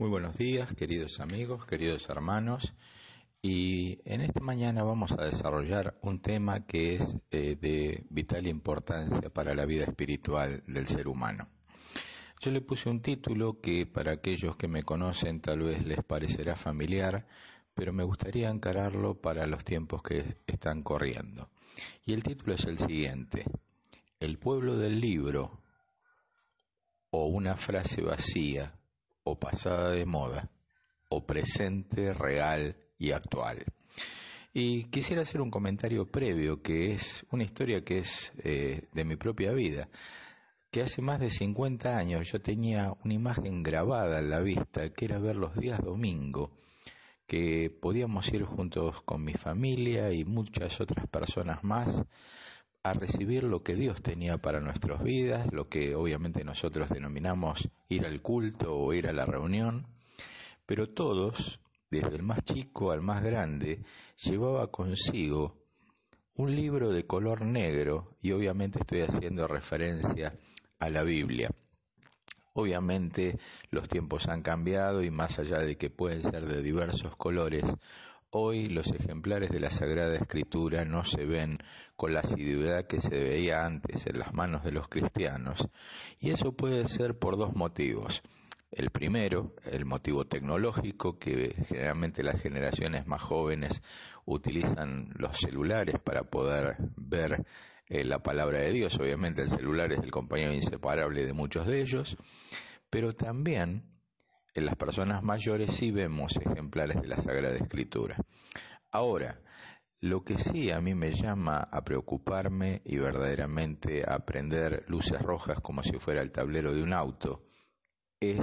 Muy buenos días, queridos amigos, queridos hermanos. Y en esta mañana vamos a desarrollar un tema que es eh, de vital importancia para la vida espiritual del ser humano. Yo le puse un título que para aquellos que me conocen tal vez les parecerá familiar, pero me gustaría encararlo para los tiempos que están corriendo. Y el título es el siguiente, El pueblo del libro o una frase vacía o pasada de moda, o presente, real y actual. Y quisiera hacer un comentario previo, que es una historia que es eh, de mi propia vida, que hace más de 50 años yo tenía una imagen grabada en la vista, que era ver los días domingo, que podíamos ir juntos con mi familia y muchas otras personas más a recibir lo que Dios tenía para nuestras vidas, lo que obviamente nosotros denominamos ir al culto o ir a la reunión, pero todos, desde el más chico al más grande, llevaba consigo un libro de color negro y obviamente estoy haciendo referencia a la Biblia. Obviamente los tiempos han cambiado y más allá de que pueden ser de diversos colores, Hoy los ejemplares de la Sagrada Escritura no se ven con la asiduidad que se veía antes en las manos de los cristianos, y eso puede ser por dos motivos. El primero, el motivo tecnológico, que generalmente las generaciones más jóvenes utilizan los celulares para poder ver eh, la palabra de Dios. Obviamente el celular es el compañero inseparable de muchos de ellos, pero también en las personas mayores sí vemos ejemplares de la Sagrada Escritura. Ahora, lo que sí a mí me llama a preocuparme y verdaderamente a prender luces rojas como si fuera el tablero de un auto es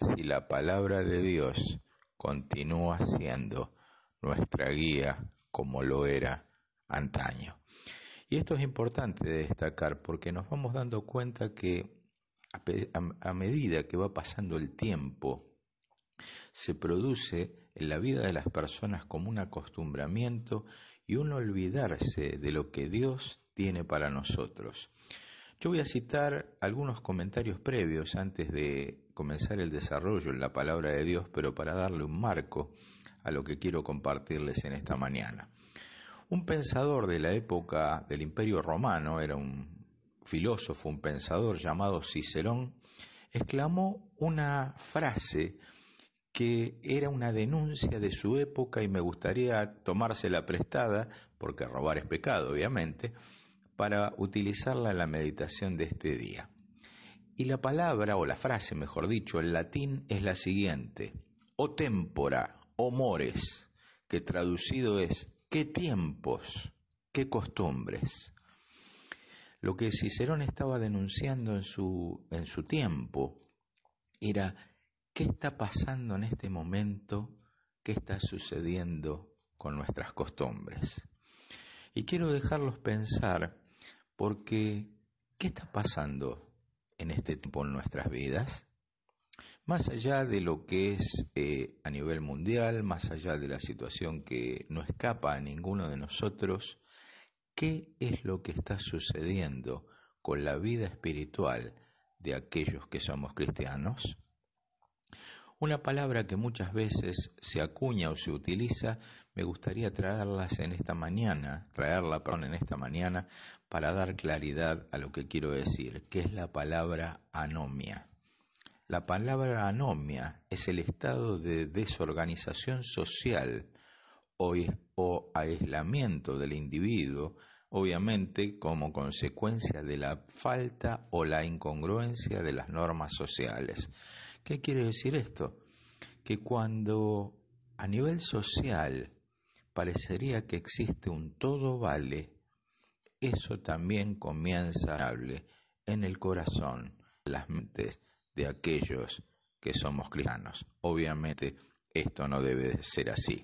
si la palabra de Dios continúa siendo nuestra guía como lo era antaño. Y esto es importante de destacar porque nos vamos dando cuenta que a, medida que va pasando el tiempo, se produce en la vida de las personas como un acostumbramiento y un olvidarse de lo que Dios tiene para nosotros. Yo voy a citar algunos comentarios previos antes de comenzar el desarrollo en la palabra de Dios, pero para darle un marco a lo que quiero compartirles en esta mañana. Un pensador de la época del Imperio Romano, era un filósofo, un pensador llamado Cicerón, exclamó una frase que era una denuncia de su época y me gustaría tomársela prestada, porque robar es pecado, obviamente, para utilizarla en la meditación de este día. Y la palabra, o la frase, mejor dicho, en latín es la siguiente, o tempora, o que traducido es, ¿qué tiempos, qué costumbres? Lo que Cicerón estaba denunciando en su, en su tiempo era ¿Qué está pasando en este momento? ¿Qué está sucediendo con nuestras costumbres? Y quiero dejarlos pensar porque ¿qué está pasando en este tiempo en nuestras vidas? Más allá de lo que es eh, a nivel mundial, más allá de la situación que no escapa a ninguno de nosotros, ¿qué es lo que está sucediendo con la vida espiritual de aquellos que somos cristianos? Una palabra que muchas veces se acuña o se utiliza, me gustaría traerlas en esta mañana, traerla en esta mañana para dar claridad a lo que quiero decir, que es la palabra anomia. La palabra anomia es el estado de desorganización social o aislamiento del individuo, obviamente como consecuencia de la falta o la incongruencia de las normas sociales. ¿Qué quiere decir esto? Que cuando a nivel social parecería que existe un todo vale, eso también comienza a hablar en el corazón, las mentes de aquellos que somos cristianos. Obviamente esto no debe ser así.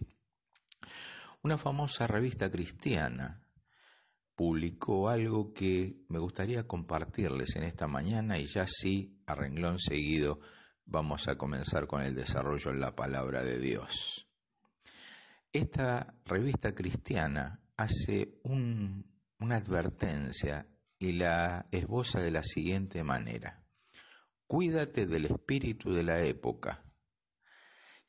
Una famosa revista cristiana publicó algo que me gustaría compartirles en esta mañana y ya sí, a renglón seguido, vamos a comenzar con el desarrollo en la palabra de Dios. Esta revista cristiana hace una advertencia y la esboza de la siguiente manera. Cuídate del espíritu de la época.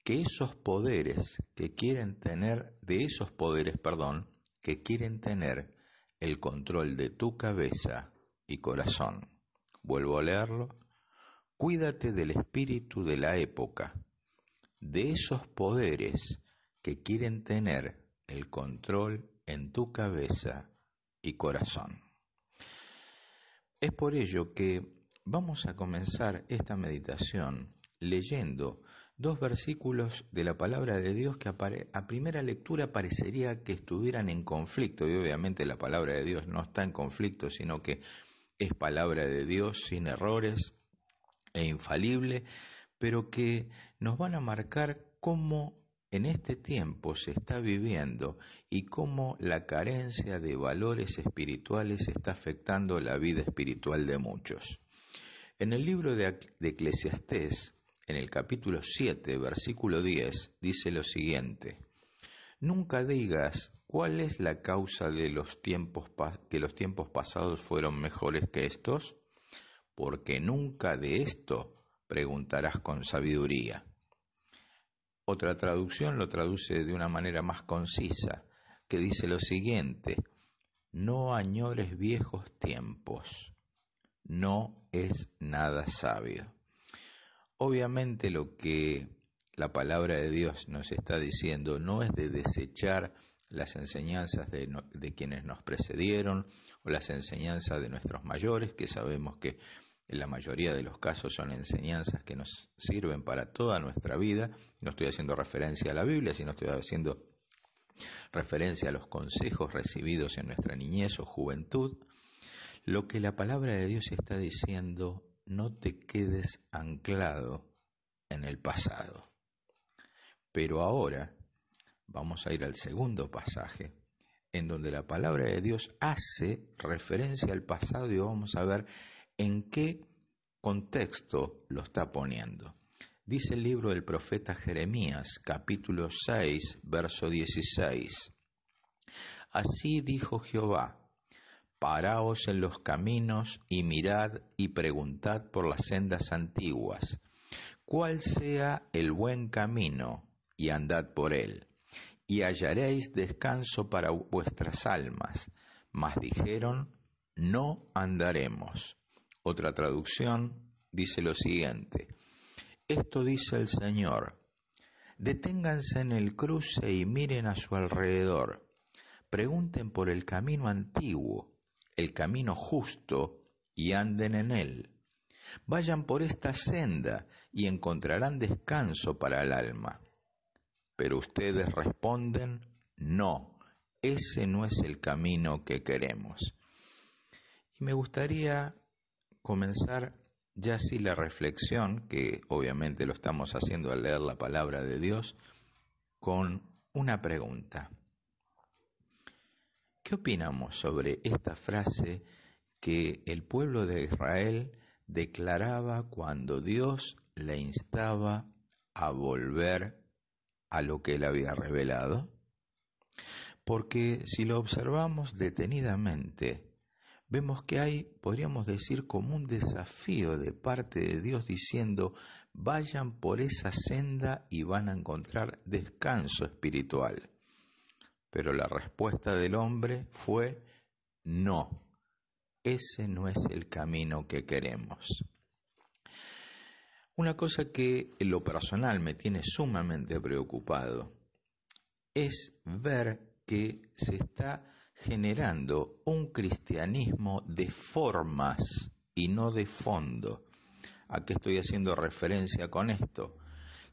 que esos poderes que quieren tener, de esos poderes, perdón, que quieren tener el control de tu cabeza y corazón. Vuelvo a leerlo. Cuídate del espíritu de la época, de esos poderes que quieren tener el control en tu cabeza y corazón. Es por ello que vamos a comenzar esta meditación leyendo dos versículos de la palabra de Dios que a primera lectura parecería que estuvieran en conflicto, y obviamente la palabra de Dios no está en conflicto, sino que es palabra de Dios sin errores e infalible, pero que nos van a marcar cómo en este tiempo se está viviendo y cómo la carencia de valores espirituales está afectando la vida espiritual de muchos. En el libro de, Eclesiastés, en el capítulo 7, versículo 10, dice lo siguiente, Nunca digas cuál es la causa de los tiempos que los tiempos pasados fueron mejores que estos, porque nunca de esto preguntarás con sabiduría. Otra traducción lo traduce de una manera más concisa, que dice lo siguiente, no añores viejos tiempos, no es nada sabio. Obviamente lo que la palabra de Dios nos está diciendo no es de desechar las enseñanzas de, quienes nos precedieron o las enseñanzas de nuestros mayores, que sabemos que en la mayoría de los casos son enseñanzas que nos sirven para toda nuestra vida. No estoy haciendo referencia a la Biblia, sino estoy haciendo referencia a los consejos recibidos en nuestra niñez o juventud. Lo que la palabra de Dios está diciendo no te quedes anclado en el pasado. Pero ahora vamos a ir al segundo pasaje, en donde la palabra de Dios hace referencia al pasado y vamos a ver en qué contexto lo está poniendo. Dice el libro del profeta Jeremías, capítulo 6, verso 16. Así dijo Jehová, Paraos en los caminos y mirad y preguntad por las sendas antiguas, cuál sea el buen camino, y andad por él, y hallaréis descanso para vuestras almas. Mas dijeron, no andaremos. Otra traducción dice lo siguiente, esto dice el Señor, deténganse en el cruce y miren a su alrededor, pregunten por el camino antiguo el camino justo y anden en él. Vayan por esta senda y encontrarán descanso para el alma. Pero ustedes responden, no, ese no es el camino que queremos. Y me gustaría comenzar ya así la reflexión, que obviamente lo estamos haciendo al leer la palabra de Dios, con una pregunta. ¿Qué opinamos sobre esta frase que el pueblo de Israel declaraba cuando Dios le instaba a volver a lo que él había revelado? Porque si lo observamos detenidamente, vemos que hay, podríamos decir, como un desafío de parte de Dios diciendo, vayan por esa senda y van a encontrar descanso espiritual. Pero la respuesta del hombre fue no, ese no es el camino que queremos. Una cosa que en lo personal me tiene sumamente preocupado es ver que se está generando un cristianismo de formas y no de fondo. ¿A qué estoy haciendo referencia con esto?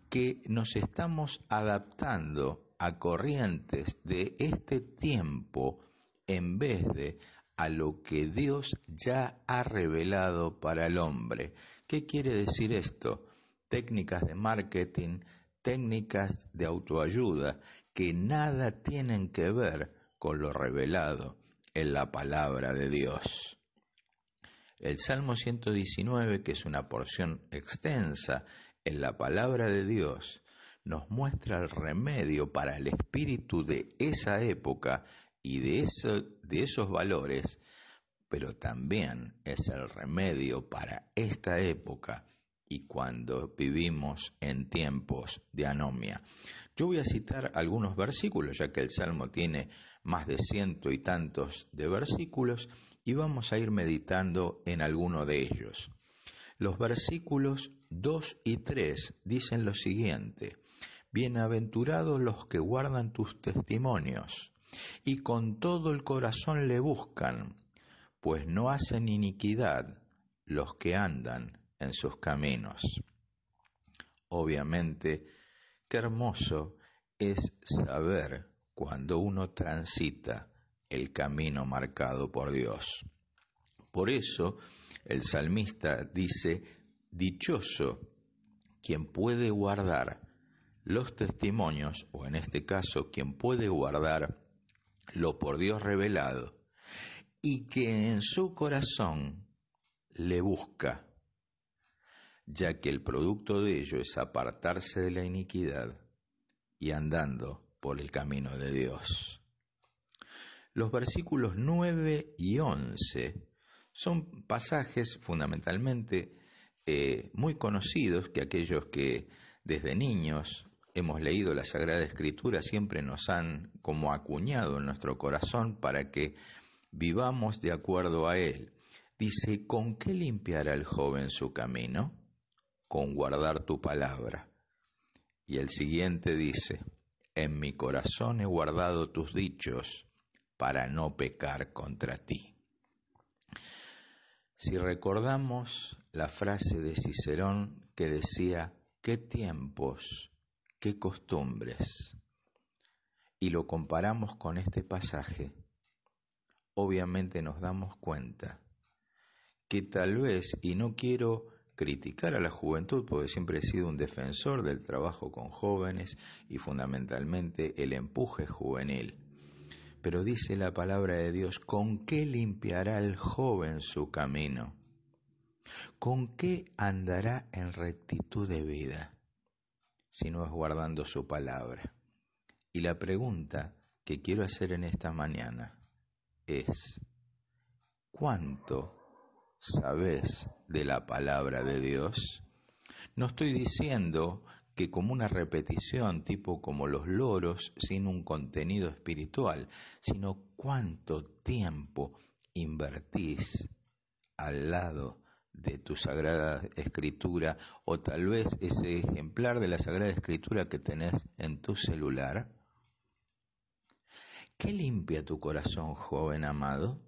Que nos estamos adaptando a corrientes de este tiempo en vez de a lo que Dios ya ha revelado para el hombre. ¿Qué quiere decir esto? Técnicas de marketing, técnicas de autoayuda que nada tienen que ver con lo revelado en la palabra de Dios. El Salmo 119, que es una porción extensa en la palabra de Dios, nos muestra el remedio para el espíritu de esa época y de, de esos valores, pero también es el remedio para esta época y cuando vivimos en tiempos de anomia. Yo voy a citar algunos versículos, ya que el Salmo tiene más de ciento y tantos de versículos, y vamos a ir meditando en alguno de ellos. Los versículos 2 y 3 dicen lo siguiente, Bienaventurados los que guardan tus testimonios y con todo el corazón le buscan, pues no hacen iniquidad los que andan en sus caminos. Obviamente, qué hermoso es saber cuando uno transita el camino marcado por Dios. Por eso el salmista dice, dichoso quien puede guardar los testimonios, o en este caso quien puede guardar lo por Dios revelado, y que en su corazón le busca, ya que el producto de ello es apartarse de la iniquidad y andando por el camino de Dios. Los versículos 9 y 11 son pasajes fundamentalmente eh, muy conocidos que aquellos que desde niños hemos leído la Sagrada Escritura siempre nos han como acuñado en nuestro corazón para que vivamos de acuerdo a él. Dice, ¿con qué limpiará el joven su camino? Con guardar tu palabra. Y el siguiente dice, en mi corazón he guardado tus dichos para no pecar contra ti. Si recordamos la frase de Cicerón que decía, ¿qué tiempos, qué costumbres? Y lo comparamos con este pasaje, obviamente nos damos cuenta que tal vez, y no quiero criticar a la juventud, porque siempre he sido un defensor del trabajo con jóvenes y fundamentalmente el empuje juvenil, pero dice la palabra de Dios, ¿con qué limpiará el joven su camino? ¿Con qué andará en rectitud de vida si no es guardando su palabra? Y la pregunta que quiero hacer en esta mañana es, ¿cuánto sabes de la palabra de Dios? No estoy diciendo que como una repetición, tipo como los loros, sin un contenido espiritual, sino cuánto tiempo invertís al lado de tu Sagrada Escritura o tal vez ese ejemplar de la Sagrada Escritura que tenés en tu celular. ¿Qué limpia tu corazón, joven amado?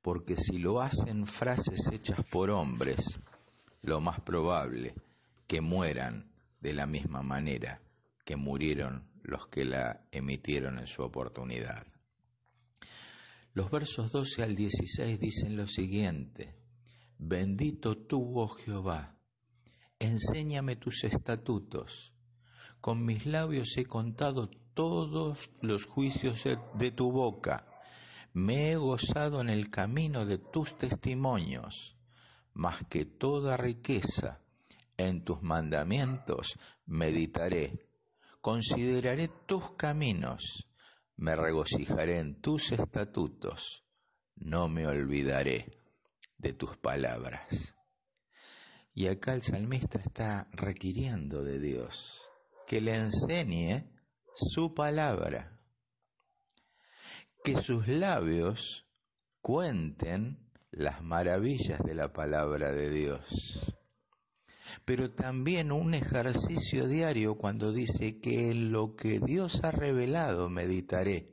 Porque si lo hacen frases hechas por hombres, lo más probable que mueran de la misma manera que murieron los que la emitieron en su oportunidad. Los versos 12 al 16 dicen lo siguiente, Bendito tú, oh Jehová, enséñame tus estatutos, con mis labios he contado todos los juicios de tu boca, me he gozado en el camino de tus testimonios, más que toda riqueza. En tus mandamientos meditaré, consideraré tus caminos, me regocijaré en tus estatutos, no me olvidaré de tus palabras. Y acá el salmista está requiriendo de Dios que le enseñe su palabra, que sus labios cuenten las maravillas de la palabra de Dios. Pero también un ejercicio diario cuando dice que lo que Dios ha revelado meditaré.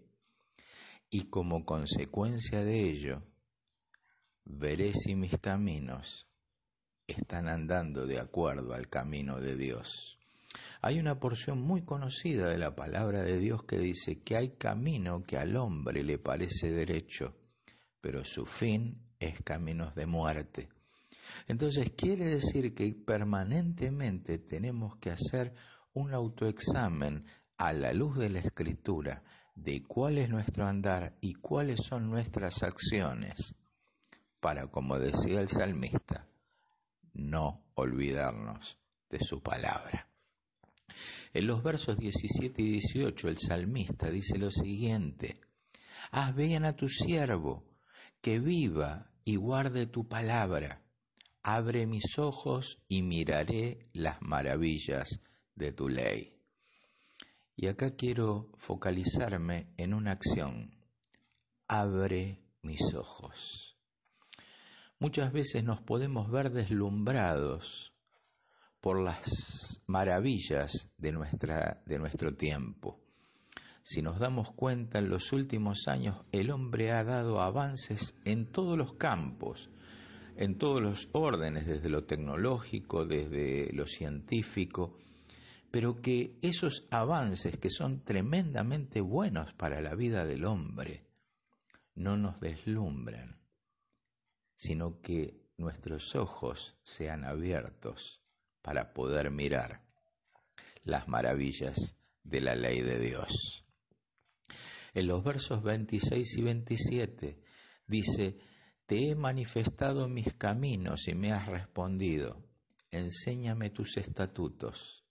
Y como consecuencia de ello veré si mis caminos están andando de acuerdo al camino de Dios. Hay una porción muy conocida de la palabra de Dios que dice que hay camino que al hombre le parece derecho, pero su fin es caminos de muerte. Entonces quiere decir que permanentemente tenemos que hacer un autoexamen a la luz de la escritura de cuál es nuestro andar y cuáles son nuestras acciones para, como decía el salmista, no olvidarnos de su palabra. En los versos 17 y 18 el salmista dice lo siguiente, haz bien a tu siervo, que viva y guarde tu palabra Abre mis ojos y miraré las maravillas de tu ley. Y acá quiero focalizarme en una acción. Abre mis ojos. Muchas veces nos podemos ver deslumbrados por las maravillas de, nuestra, de nuestro tiempo. Si nos damos cuenta, en los últimos años el hombre ha dado avances en todos los campos, en todos los órdenes, desde lo tecnológico, desde lo científico, pero que esos avances que son tremendamente buenos para la vida del hombre no nos deslumbran, sino que nuestros ojos sean abiertos para poder mirar las maravillas de la ley de Dios. En los versos 26 y 27 dice, Te he manifestado mis caminos y me has respondido, enséñame tus estatutos,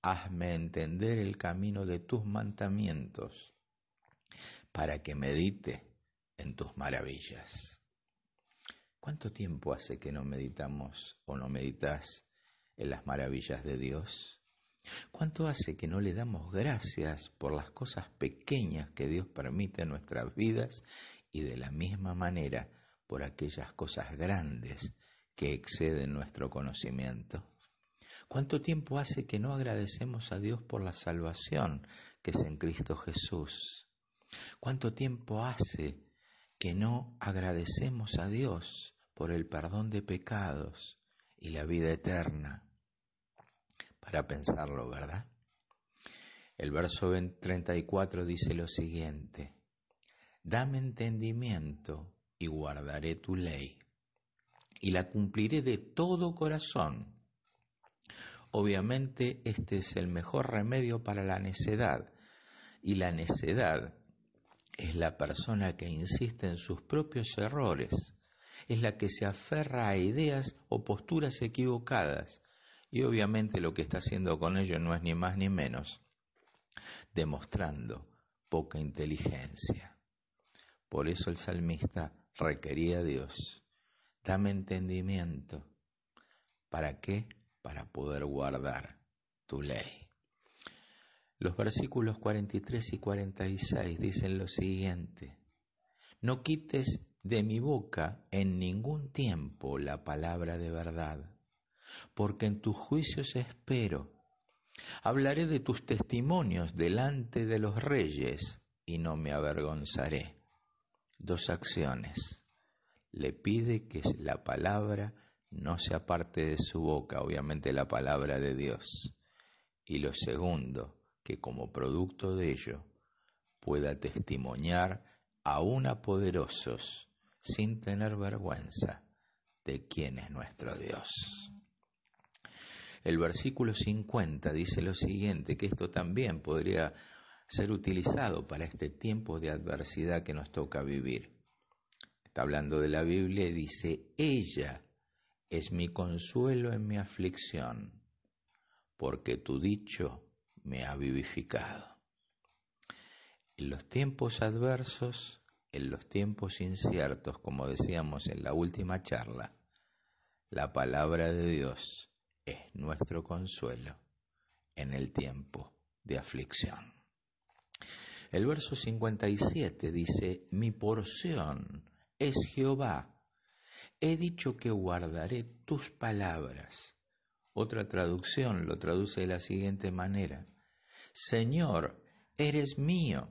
hazme entender el camino de tus mandamientos, para que medite en tus maravillas. ¿Cuánto tiempo hace que no meditamos o no meditas en las maravillas de Dios? ¿Cuánto hace que no le damos gracias por las cosas pequeñas que Dios permite en nuestras vidas y de la misma manera por aquellas cosas grandes que exceden nuestro conocimiento? ¿Cuánto tiempo hace que no agradecemos a Dios por la salvación que es en Cristo Jesús? ¿Cuánto tiempo hace que no agradecemos a Dios por el perdón de pecados y la vida eterna? Para pensarlo, ¿verdad? El verso 34 dice lo siguiente, dame entendimiento y guardaré tu ley, y la cumpliré de todo corazón. Obviamente este es el mejor remedio para la necedad, y la necedad es la persona que insiste en sus propios errores, es la que se aferra a ideas o posturas equivocadas, y obviamente lo que está haciendo con ello no es ni más ni menos demostrando poca inteligencia. Por eso el salmista requería a Dios, dame entendimiento. ¿Para qué? Para poder guardar tu ley. Los versículos 43 y 46 dicen lo siguiente, no quites de mi boca en ningún tiempo la palabra de verdad porque en tus juicios espero. Hablaré de tus testimonios delante de los reyes y no me avergonzaré. Dos acciones. Le pide que la palabra no se aparte de su boca, obviamente la palabra de Dios. Y lo segundo, que como producto de ello pueda testimoniar aún a poderosos sin tener vergüenza de quién es nuestro Dios. El versículo 50 dice lo siguiente, que esto también podría ser utilizado para este tiempo de adversidad que nos toca vivir. Está hablando de la Biblia y dice, ella es mi consuelo en mi aflicción, porque tu dicho me ha vivificado. En los tiempos adversos, en los tiempos inciertos, como decíamos en la última charla, la palabra de Dios es nuestro consuelo en el tiempo de aflicción. El verso 57 dice, mi porción es Jehová, he dicho que guardaré tus palabras. Otra traducción lo traduce de la siguiente manera, Señor, eres mío,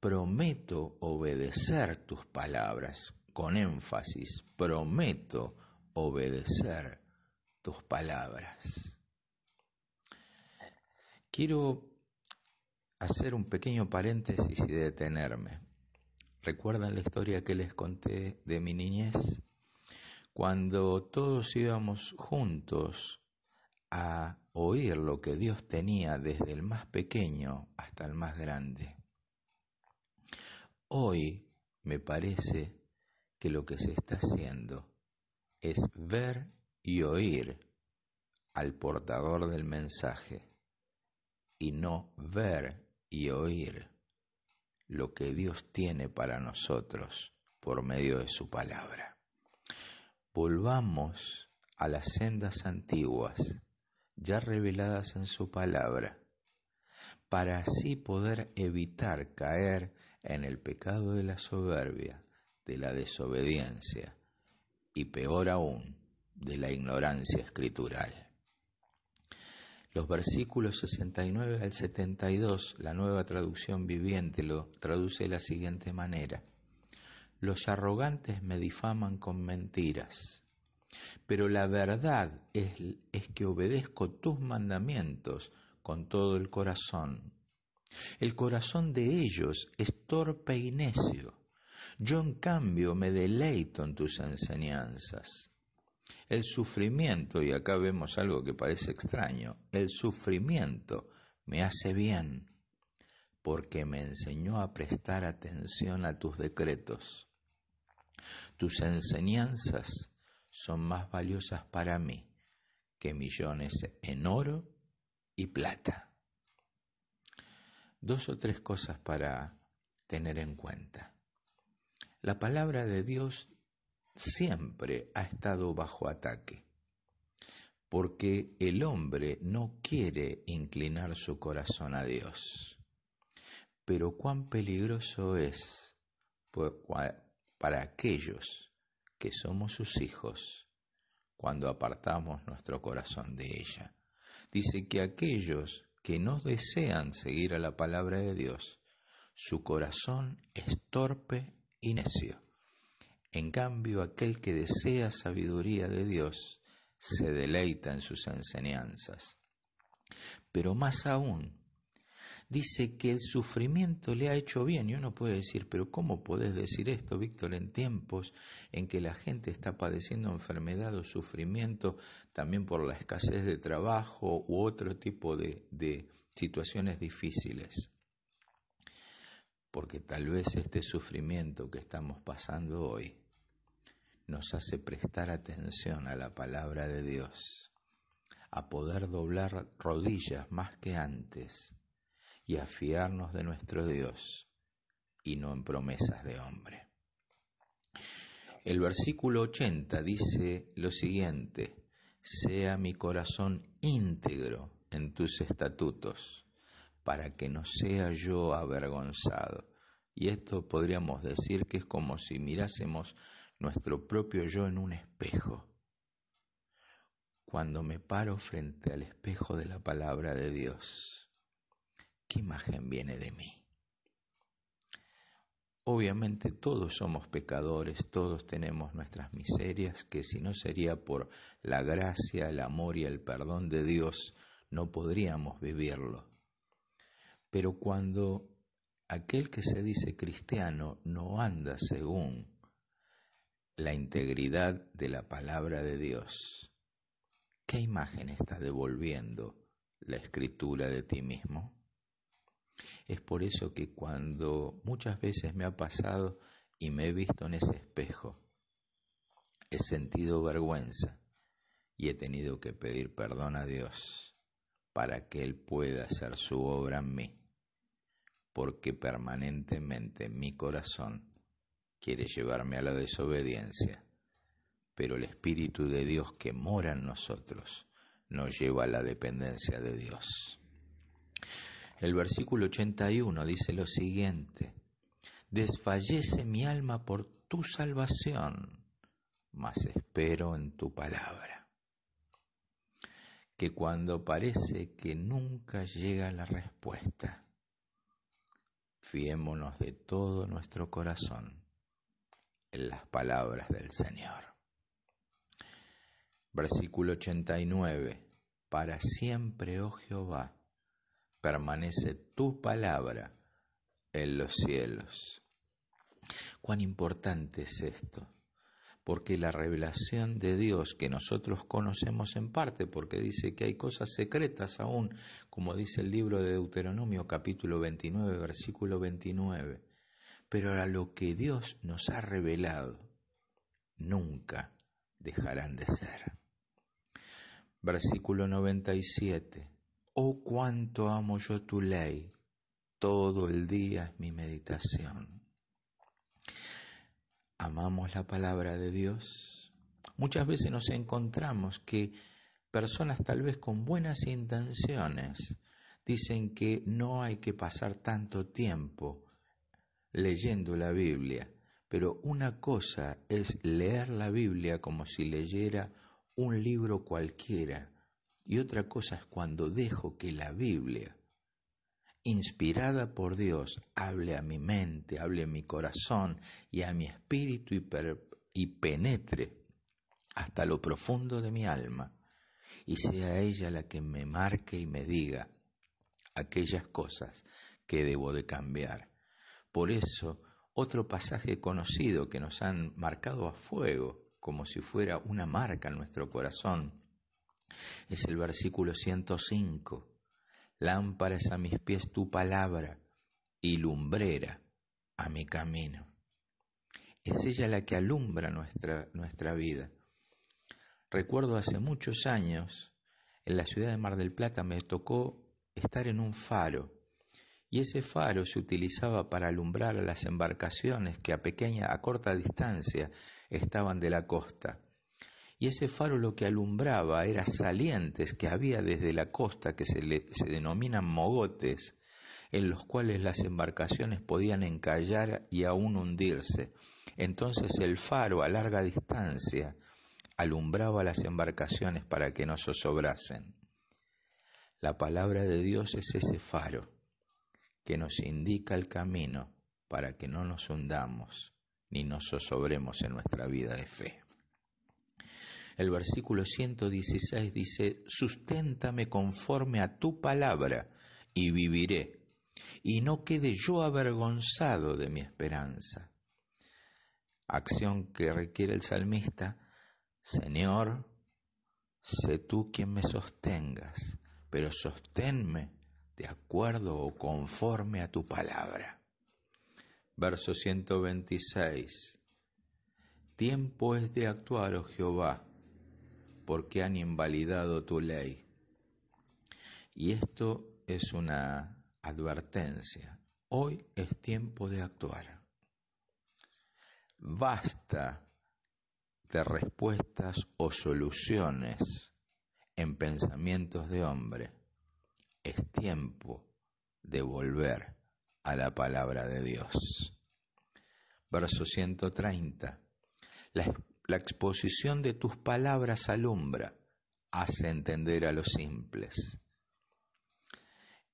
prometo obedecer tus palabras, con énfasis, prometo obedecer tus palabras. Quiero hacer un pequeño paréntesis y detenerme. ¿Recuerdan la historia que les conté de mi niñez? Cuando todos íbamos juntos a oír lo que Dios tenía desde el más pequeño hasta el más grande. Hoy me parece que lo que se está haciendo es ver y oír al portador del mensaje y no ver y oír lo que Dios tiene para nosotros por medio de su palabra. Volvamos a las sendas antiguas, ya reveladas en su palabra, para así poder evitar caer en el pecado de la soberbia, de la desobediencia y peor aún, de la ignorancia escritural. Los versículos 69 al 72, la nueva traducción viviente lo traduce de la siguiente manera. Los arrogantes me difaman con mentiras, pero la verdad es, es que obedezco tus mandamientos con todo el corazón. El corazón de ellos es torpe y necio. Yo en cambio me deleito en tus enseñanzas. El sufrimiento, y acá vemos algo que parece extraño, el sufrimiento me hace bien porque me enseñó a prestar atención a tus decretos. Tus enseñanzas son más valiosas para mí que millones en oro y plata. Dos o tres cosas para tener en cuenta. La palabra de Dios siempre ha estado bajo ataque, porque el hombre no quiere inclinar su corazón a Dios. Pero cuán peligroso es para aquellos que somos sus hijos cuando apartamos nuestro corazón de ella. Dice que aquellos que no desean seguir a la palabra de Dios, su corazón es torpe y necio. En cambio, aquel que desea sabiduría de Dios se deleita en sus enseñanzas. Pero más aún, dice que el sufrimiento le ha hecho bien. Y uno puede decir, pero ¿cómo podés decir esto, Víctor, en tiempos en que la gente está padeciendo enfermedad o sufrimiento también por la escasez de trabajo u otro tipo de, de situaciones difíciles? Porque tal vez este sufrimiento que estamos pasando hoy nos hace prestar atención a la palabra de Dios, a poder doblar rodillas más que antes y a fiarnos de nuestro Dios y no en promesas de hombre. El versículo 80 dice lo siguiente, sea mi corazón íntegro en tus estatutos, para que no sea yo avergonzado. Y esto podríamos decir que es como si mirásemos nuestro propio yo en un espejo. Cuando me paro frente al espejo de la palabra de Dios, ¿qué imagen viene de mí? Obviamente todos somos pecadores, todos tenemos nuestras miserias, que si no sería por la gracia, el amor y el perdón de Dios, no podríamos vivirlo. Pero cuando aquel que se dice cristiano no anda según la integridad de la palabra de Dios, ¿qué imagen está devolviendo la escritura de ti mismo? Es por eso que cuando muchas veces me ha pasado y me he visto en ese espejo, he sentido vergüenza y he tenido que pedir perdón a Dios para que Él pueda hacer su obra en mí, porque permanentemente mi corazón quiere llevarme a la desobediencia, pero el Espíritu de Dios que mora en nosotros nos lleva a la dependencia de Dios. El versículo 81 dice lo siguiente, desfallece mi alma por tu salvación, mas espero en tu palabra. Que cuando parece que nunca llega la respuesta, fiémonos de todo nuestro corazón en las palabras del Señor. Versículo 89. Para siempre, oh Jehová, permanece tu palabra en los cielos. Cuán importante es esto, porque la revelación de Dios que nosotros conocemos en parte, porque dice que hay cosas secretas aún, como dice el libro de Deuteronomio capítulo 29, versículo 29, pero a lo que Dios nos ha revelado, nunca dejarán de ser. Versículo 97. Oh cuánto amo yo tu ley, todo el día es mi meditación. ¿Amamos la palabra de Dios? Muchas veces nos encontramos que personas tal vez con buenas intenciones dicen que no hay que pasar tanto tiempo leyendo la Biblia, pero una cosa es leer la Biblia como si leyera un libro cualquiera y otra cosa es cuando dejo que la Biblia, inspirada por Dios, hable a mi mente, hable a mi corazón y a mi espíritu y, penetre hasta lo profundo de mi alma y sea ella la que me marque y me diga aquellas cosas que debo de cambiar. Por eso, otro pasaje conocido que nos han marcado a fuego, como si fuera una marca en nuestro corazón, es el versículo 105. Lámpara a mis pies tu palabra y lumbrera a mi camino. Es ella la que alumbra nuestra, nuestra vida. Recuerdo hace muchos años, en la ciudad de Mar del Plata me tocó estar en un faro, y ese faro se utilizaba para alumbrar a las embarcaciones que a pequeña, a corta distancia estaban de la costa y ese faro lo que alumbraba era salientes que había desde la costa que se, se denominan mogotes, en los cuales las embarcaciones podían encallar y aún hundirse. Entonces el faro a larga distancia alumbraba las embarcaciones para que no zozobrasen. La palabra de Dios es ese faro que nos indica el camino para que no nos hundamos ni nos zozobremos en nuestra vida de fe. El versículo 116 dice, susténtame conforme a tu palabra y viviré, y no quede yo avergonzado de mi esperanza. Acción que requiere el salmista, Señor, sé tú quien me sostengas, pero sosténme de acuerdo o conforme a tu palabra. Verso 126. Tiempo es de actuar, oh Jehová, porque han invalidado tu ley. Y esto es una advertencia. Hoy es tiempo de actuar. Basta de respuestas o soluciones en pensamientos de hombre. Es tiempo de volver a la palabra de Dios. Verso 130. La la exposición de tus palabras alumbra, hace entender a los simples.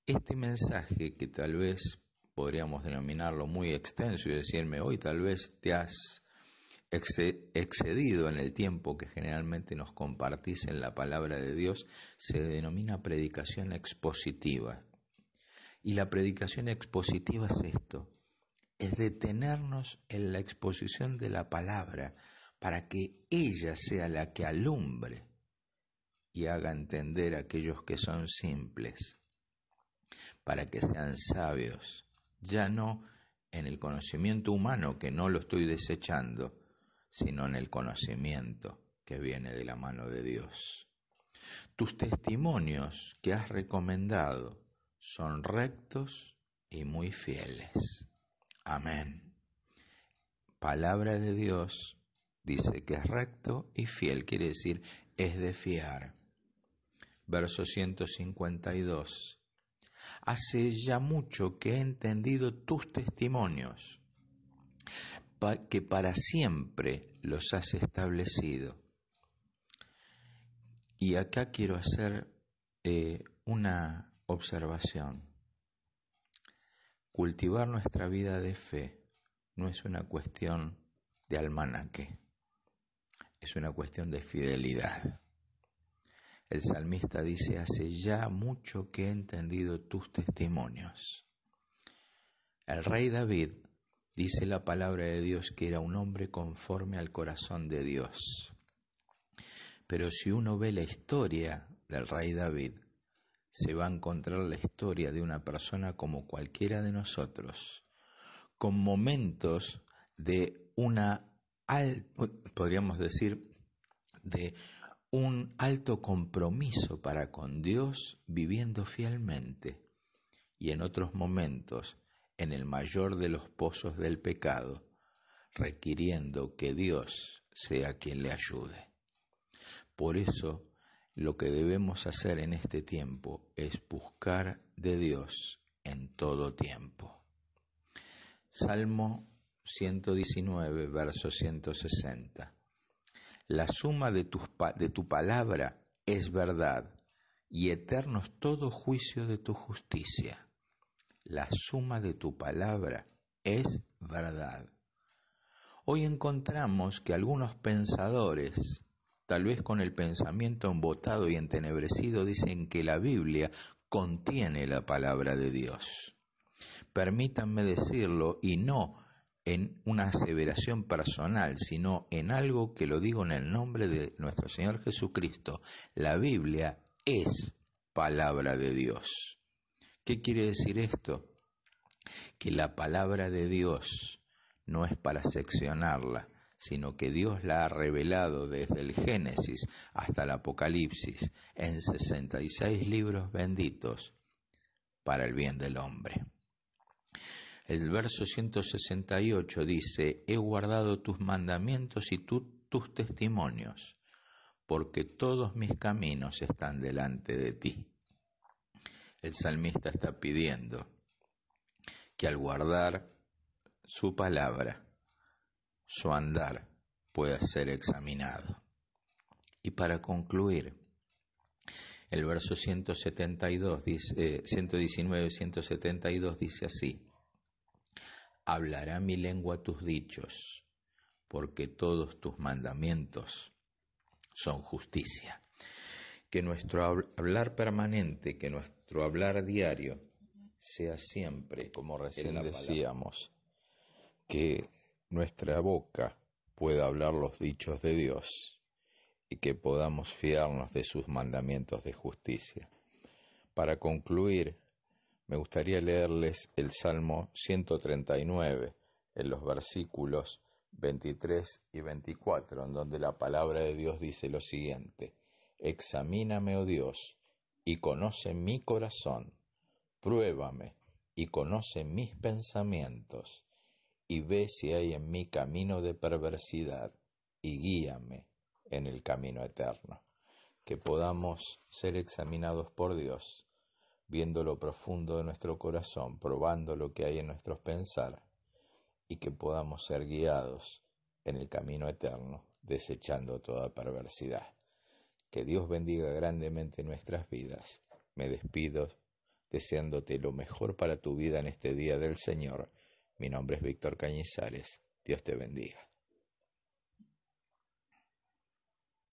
Este mensaje que tal vez podríamos denominarlo muy extenso y decirme hoy tal vez te has excedido en el tiempo que generalmente nos compartís en la palabra de Dios, se denomina predicación expositiva. Y la predicación expositiva es esto, es detenernos en la exposición de la palabra, para que ella sea la que alumbre y haga entender a aquellos que son simples, para que sean sabios, ya no en el conocimiento humano, que no lo estoy desechando, sino en el conocimiento que viene de la mano de Dios. Tus testimonios que has recomendado son rectos y muy fieles. Amén. Palabra de Dios dice que es recto y fiel, quiere decir es de fiar. Verso 152. Hace ya mucho que he entendido tus testimonios, que para siempre los has establecido. Y acá quiero hacer eh, una observación. Cultivar nuestra vida de fe no es una cuestión de almanaque es una cuestión de fidelidad. El salmista dice, hace ya mucho que he entendido tus testimonios. El rey David dice la palabra de Dios que era un hombre conforme al corazón de Dios. Pero si uno ve la historia del rey David, se va a encontrar la historia de una persona como cualquiera de nosotros, con momentos de una podríamos decir, de un alto compromiso para con Dios viviendo fielmente y en otros momentos en el mayor de los pozos del pecado, requiriendo que Dios sea quien le ayude. Por eso lo que debemos hacer en este tiempo es buscar de Dios en todo tiempo. Salmo 119, verso 160. La suma de tu, de tu palabra es verdad y eterno es todo juicio de tu justicia. La suma de tu palabra es verdad. Hoy encontramos que algunos pensadores tal vez con el pensamiento embotado y entenebrecido, dicen que la Biblia contiene la palabra de Dios. Permítanme decirlo y no en una aseveración personal, sino en algo que lo digo en el nombre de nuestro Señor Jesucristo. La Biblia es palabra de Dios. ¿Qué quiere decir esto? Que la palabra de Dios no es para seccionarla, sino que Dios la ha revelado desde el Génesis hasta el Apocalipsis en 66 libros benditos para el bien del hombre. El verso 168 dice, he guardado tus mandamientos y tus testimonios, porque todos mis caminos están delante de ti. El salmista está pidiendo que al guardar su palabra, su andar pueda ser examinado. Y para concluir, el verso 172 dice, 119 y 172 dice así, hablará mi lengua tus dichos, porque todos tus mandamientos son justicia. Que nuestro hablar permanente, que nuestro hablar diario sea siempre, como recién decíamos, que nuestra boca pueda hablar los dichos de Dios y que podamos fiarnos de sus mandamientos de justicia. Para concluir, me gustaría leerles el Salmo 139 en los versículos 23 y 24, en donde la palabra de Dios dice lo siguiente, Examíname, oh Dios, y conoce mi corazón, pruébame y conoce mis pensamientos y ve si hay en mí camino de perversidad y guíame en el camino eterno. Que podamos ser examinados por Dios, viendo lo profundo de nuestro corazón, probando lo que hay en nuestros pensar, y que podamos ser guiados en el camino eterno, desechando toda perversidad. Que Dios bendiga grandemente nuestras vidas. Me despido deseándote lo mejor para tu vida en este día del Señor mi nombre es Víctor Cañizares. Dios te bendiga.